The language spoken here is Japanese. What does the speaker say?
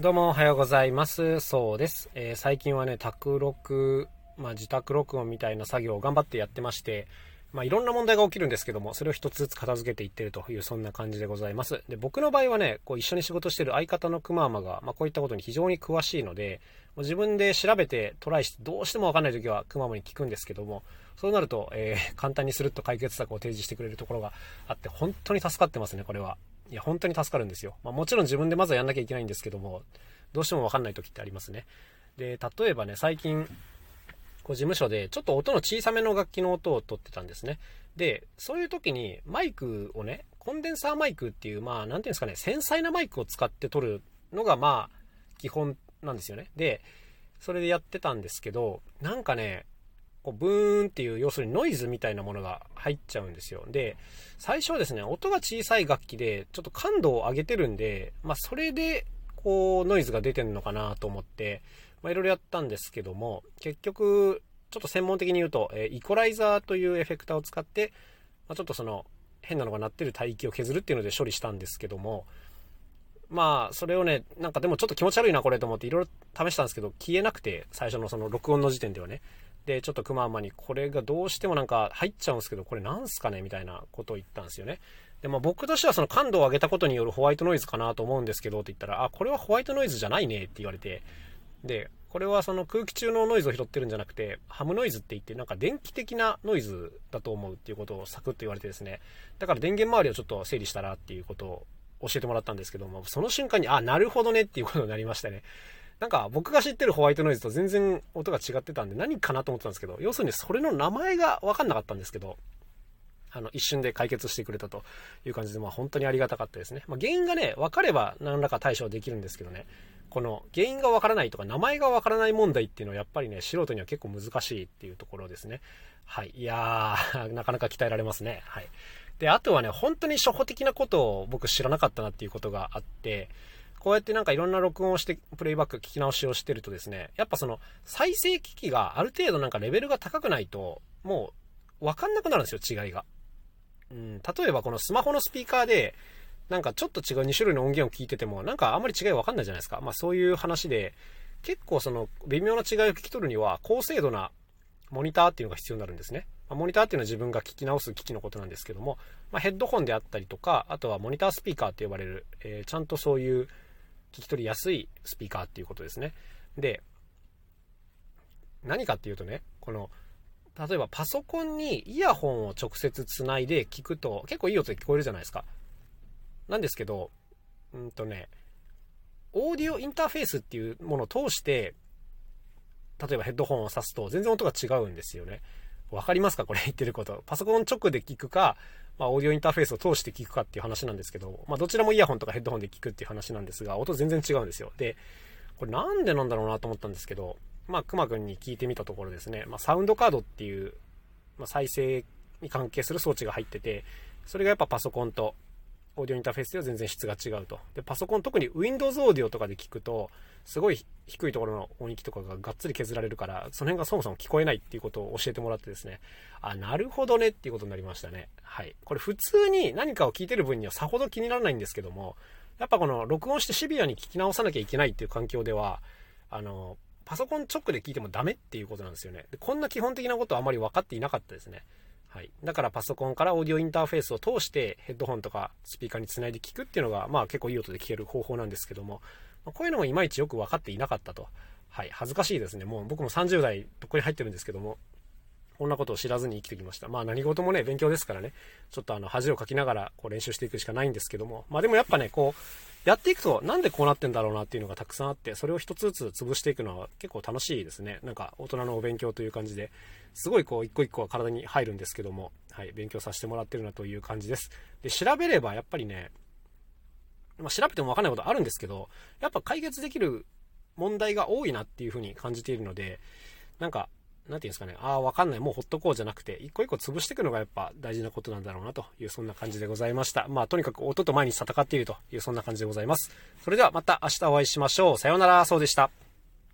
どうもおはようございます。そうです。えー、最近はね、宅録、まあ、自宅録音みたいな作業を頑張ってやってまして、まあ、いろんな問題が起きるんですけども、それを一つずつ片付けていってるという、そんな感じでございます。で、僕の場合はね、こう一緒に仕事してる相方のくままが、まあ、こういったことに非常に詳しいので、もう自分で調べてトライして、どうしてもわかんない時はくままに聞くんですけども、そうなると、えー、簡単にすると解決策を提示してくれるところがあって、本当に助かってますね、これは。いや、本当に助かるんですよ。まあ、もちろん自分でまずはやんなきゃいけないんですけども、どうしてもわかんない時ってありますね。で、例えばね、最近、こう事務所でちょっと音の小さめの楽器の音を取ってたんですね。で、そういう時にマイクをね、コンデンサーマイクっていう、まあ、なんていうんですかね、繊細なマイクを使って撮るのが、まあ、基本なんですよね。で、それでやってたんですけど、なんかね、こうブーンっていう要するにノイズみたいなものが入っちゃうんですよ。で、最初はですね、音が小さい楽器でちょっと感度を上げてるんで、まあそれでこうノイズが出てるのかなと思って、まあいろいろやったんですけども、結局ちょっと専門的に言うと、えイコライザーというエフェクターを使って、まあ、ちょっとその変なのが鳴ってる帯域を削るっていうので処理したんですけども、まあ、それをね、なんかでもちょっと気持ち悪いな、これと思っていろいろ試したんですけど、消えなくて、最初のその録音の時点ではね。で、ちょっとくままに、これがどうしてもなんか入っちゃうんですけど、これなんすかね？みたいなことを言ったんですよね。で、まあ僕としてはその感度を上げたことによるホワイトノイズかなと思うんですけど、って言ったら、あ、これはホワイトノイズじゃないねって言われて、で、これはその空気中のノイズを拾ってるんじゃなくて、ハムノイズって言って、なんか電気的なノイズだと思うっていうことをサクッと言われてですね、だから電源周りをちょっと整理したらっていうことを教えてもらったんですけども、その瞬間に、あ、なるほどねっていうことになりましたね。なんか僕が知ってるホワイトノイズと全然音が違ってたんで何かなと思ってたんですけど、要するにそれの名前がわかんなかったんですけど、あの、一瞬で解決してくれたという感じで、まあ本当にありがたかったですね。まあ原因がね、分かれば何らか対処できるんですけどね、この原因がわからないとか名前がわからない問題っていうのはやっぱりね、素人には結構難しいっていうところですね。はい。いやー、なかなか鍛えられますね。はい。で、あとはね、本当に初歩的なことを僕知らなかったなっていうことがあって、こうやってなんかいろんな録音をして、プレイバック聞き直しをしてるとですね、やっぱその再生機器がある程度なんかレベルが高くないと、もうわかんなくなるんですよ、違いが。うん、例えばこのスマホのスピーカーで、なんかちょっと違う2種類の音源を聞いてても、なんかあんまり違いわかんないじゃないですか。まあそういう話で、結構その微妙な違いを聞き取るには、高精度なモニターっていうのが必要になるんですね。まモニターっていうのは自分が聞き直す機器のことなんですけども、まあ、ヘッドホンであったりとか、あとはモニタースピーカーって呼ばれる、えー、ちゃんとそういう聞き取りやすいスピーカーっていうことですね。で、何かっていうとね、この、例えばパソコンにイヤホンを直接つないで聞くと結構いい音で聞こえるじゃないですか。なんですけど、うんとね、オーディオインターフェースっていうものを通して、例えばヘッドホンを挿すと全然音が違うんですよね。わかりますか？これ言ってること。パソコン直で聞くか、まあ、オーディオインターフェースを通して聞くかっていう話なんですけど、まあ、どちらもイヤホンとかヘッドホンで聞くっていう話なんですが、音全然違うんですよ。で、これなんでなんだろうなと思ったんですけど、まあ、くまくんに聞いてみたところですね、まあ、サウンドカードっていう、まあ、再生に関係する装置が入ってて、それがやっぱパソコンとオーディオインターフェースでは全然質が違うと。で、パソコン、特に Windows オーディオとかで聞くと、すごい低いところの音域とかががっつり削られるから、その辺がそもそも聞こえないっていうことを教えてもらってですね、あ、なるほどねっていうことになりましたね。はい。これ普通に何かを聞いてる分にはさほど気にならないんですけども、やっぱこの録音してシビアに聞き直さなきゃいけないっていう環境では、あの、パソコン直で聞いてもダメっていうことなんですよね。でこんな基本的なことはあまり分かっていなかったですね。はい。だからパソコンからオーディオインターフェースを通してヘッドホンとかスピーカーにつないで聞くっていうのが、まあ結構いい音で聞ける方法なんですけども、まこういうのもいまいちよく分かっていなかったと。はい。恥ずかしいですね。もう僕も30代どこに入ってるんですけども、こんなことを知らずに生きてきました。まあ何事もね、勉強ですからね、ちょっとあの恥をかきながらこう練習していくしかないんですけども、まあでもやっぱね、こう、やっていくとなんでこうなってんだろうなっていうのがたくさんあって、それを一つずつ潰していくのは結構楽しいですね。なんか大人のお勉強という感じで、すごいこう一個一個は体に入るんですけども、はい、勉強させてもらってるなという感じです。で、調べればやっぱりね、まあ、調べてもわかんないことあるんですけど、やっぱ解決できる問題が多いなっていうふうに感じているので、なんか、なんていうんですかね、ああ、わかんない、もうほっとこうじゃなくて、一個一個潰していくのがやっぱ大事なことなんだろうなという、そんな感じでございました。まあ、とにかく音と毎日戦っているという、そんな感じでございます。それではまた明日お会いしましょう。さようなら、そうでした。